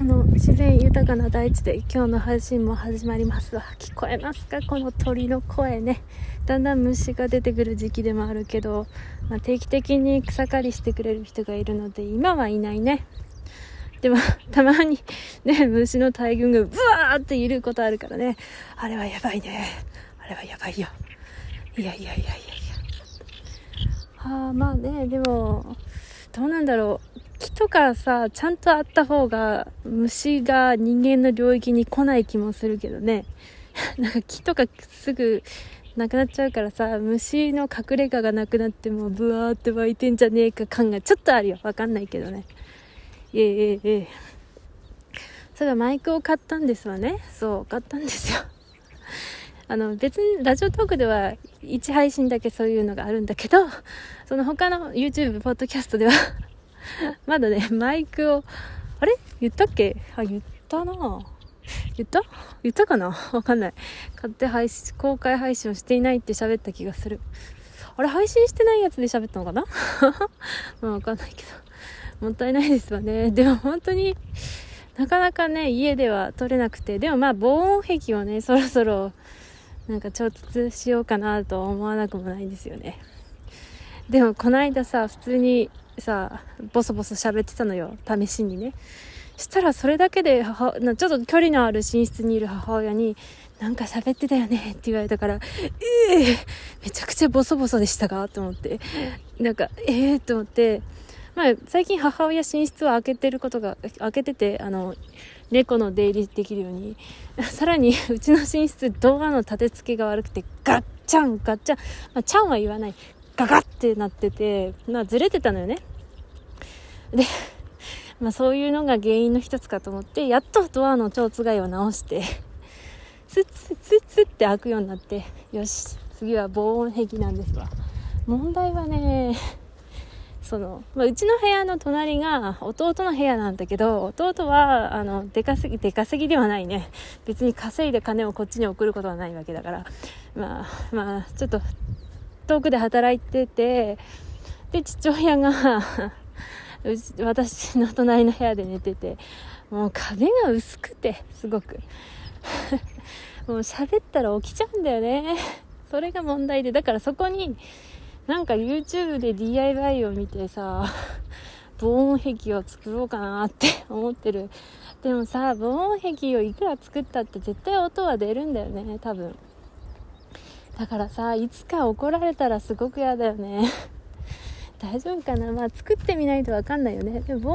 この自然豊かな大地で今日の配信も始まりますわ。聞こえますか？この鳥の声ね。だんだん虫が出てくる時期でもあるけど、まあ、定期的に草刈りしてくれる人がいるので今はいないね。でもたまにね虫の大群がブワーっていることあるからね。あれはやばいね。あれはやばいよ。いやいやいやいやいや。あまあねでもどうなんだろう。木とかさ、ちゃんとあった方が虫が人間の領域に来ない気もするけどね。なんか木とかすぐなくなっちゃうからさ、虫の隠れ家がなくなってもブワーって湧いてんじゃねえか感がちょっとあるよ。わかんないけどね。いえいえいえ。それマイクを買ったんですわね。そう、買ったんですよ。あの、別にラジオトークでは1配信だけそういうのがあるんだけど、その他の YouTube、ポッドキャストでは まだね、マイクを、あれ？言ったっけ？あ、言ったな言った？言ったかな？わかんない。買って配信、公開配信をしていないって喋った気がする。あれ配信してないやつで喋ったのかな？まあわかんないけど。もったいないですわね。でも本当に、なかなかね、家では撮れなくて、でもまあ防音壁をね、そろそろ、なんか調達しようかなと思わなくもないんですよね。でもこの間さ、普通にさボソボソ喋ってたのよ試しにねしたらそれだけで母ちょっと距離のある寝室にいる母親になんか喋ってたよねって言われたから、ええー、めちゃくちゃボソボソでしたかと思って。なんか、ええー、と思って、まあ、最近母親寝室を開けてることが、開けてて、あの、猫の出入りできるように。さらに、うちの寝室、ドアの立て付けが悪くて、ガッチャン、ガッチャン。まあ、チャンは言わない。ガガってなってて、まあ、ずれてたのよね。で、まあそういうのが原因の一つかと思って、やっとドアの蝶つがいを直して、スッツッツッツッって開くようになって、よし、次は防音壁なんですわ。問題はね、その、まあ、うちの部屋の隣が弟の部屋なんだけど、弟は、あの、出稼ぎ、出稼ぎではないね。別に稼いで金をこっちに送ることはないわけだから、まあ、まあ、ちょっと、遠くで働いてて、で、父親が 私の隣の部屋で寝ててもう壁が薄くてすごく。もう喋ったら起きちゃうんだよね。それが問題でだからそこになんか YouTube で DIY を見てさ防音壁を作ろうかなって 思ってる。でもさ防音壁をいくら作ったって絶対音は出るんだよね多分。だからさいつか怒られたらすごく嫌だよね。大丈夫かな？まあ作ってみないとわかんないよね。でも防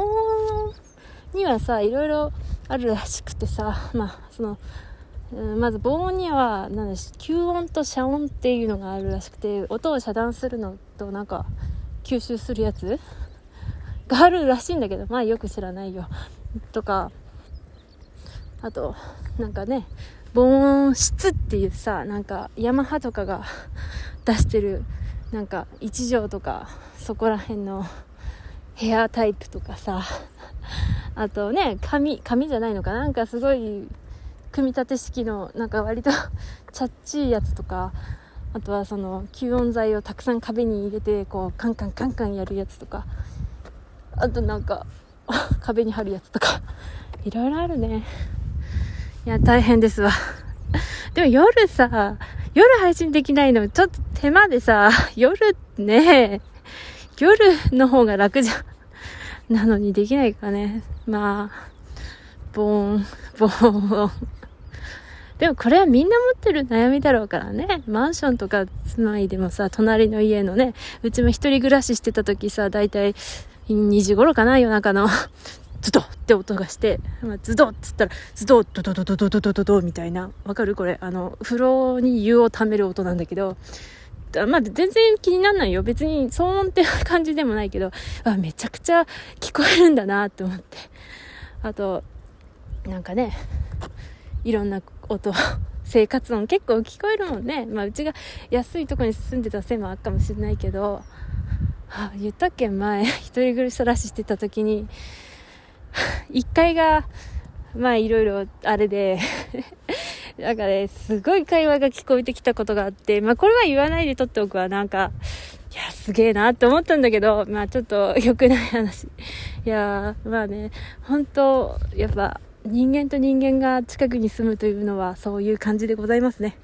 音にはさいろいろあるらしくてさ まあその、まず防音には何だ吸音と遮音っていうのがあるらしくて音を遮断するのとなんか吸収するやつ？があるらしいんだけどまあよく知らないよ。とかあとなんかね防音室っていうさなんかヤマハとかが 出してるなんか1畳とかそこら辺のヘアタイプとかさあとね紙紙じゃないのかなんかすごい組み立て式のなんか割と チャッチーやつとかあとはその吸音材をたくさん壁に入れてこうカンカンカンカンやるやつとかあとなんか 壁に貼るやつとか。いろいろあるね。いや大変ですわ でも夜さ夜配信できないのちょっと手間でさ、夜ね、夜の方が楽じゃん。なのにできないかね。まあ、ボーン、ボーン。でもこれはみんな持ってる悩みだろうからね。マンションとか住まいでもさ、隣の家のね、うちも一人暮らししてた時さ、だいたい2時頃かな、夜中の。ズドって音がして、ズドっつったら、ズドドドドドドドドドドみたいな。わかるこれ。あの、風呂に湯を溜める音なんだけど、まあ、全然気になんないよ。別に騒音って感じでもないけど、あ、めちゃくちゃ聞こえるんだなって思って。あと、なんかね、いろんな音、生活音結構聞こえるもんね。まあ、うちが安いとこに住んでたせいもあるかもしれないけど、はあ、言ったっけ前、一人暮らししてた時に、1階が、まあいろいろあれで なんかね、すごい会話が聞こえてきたことがあって、まあこれは言わないで撮っておくわ。なんか、いや、すげえなって思ったんだけど、まあちょっと良くない話。いや、まあね、本当やっぱ人間と人間が近くに住むというのはそういう感じでございますね。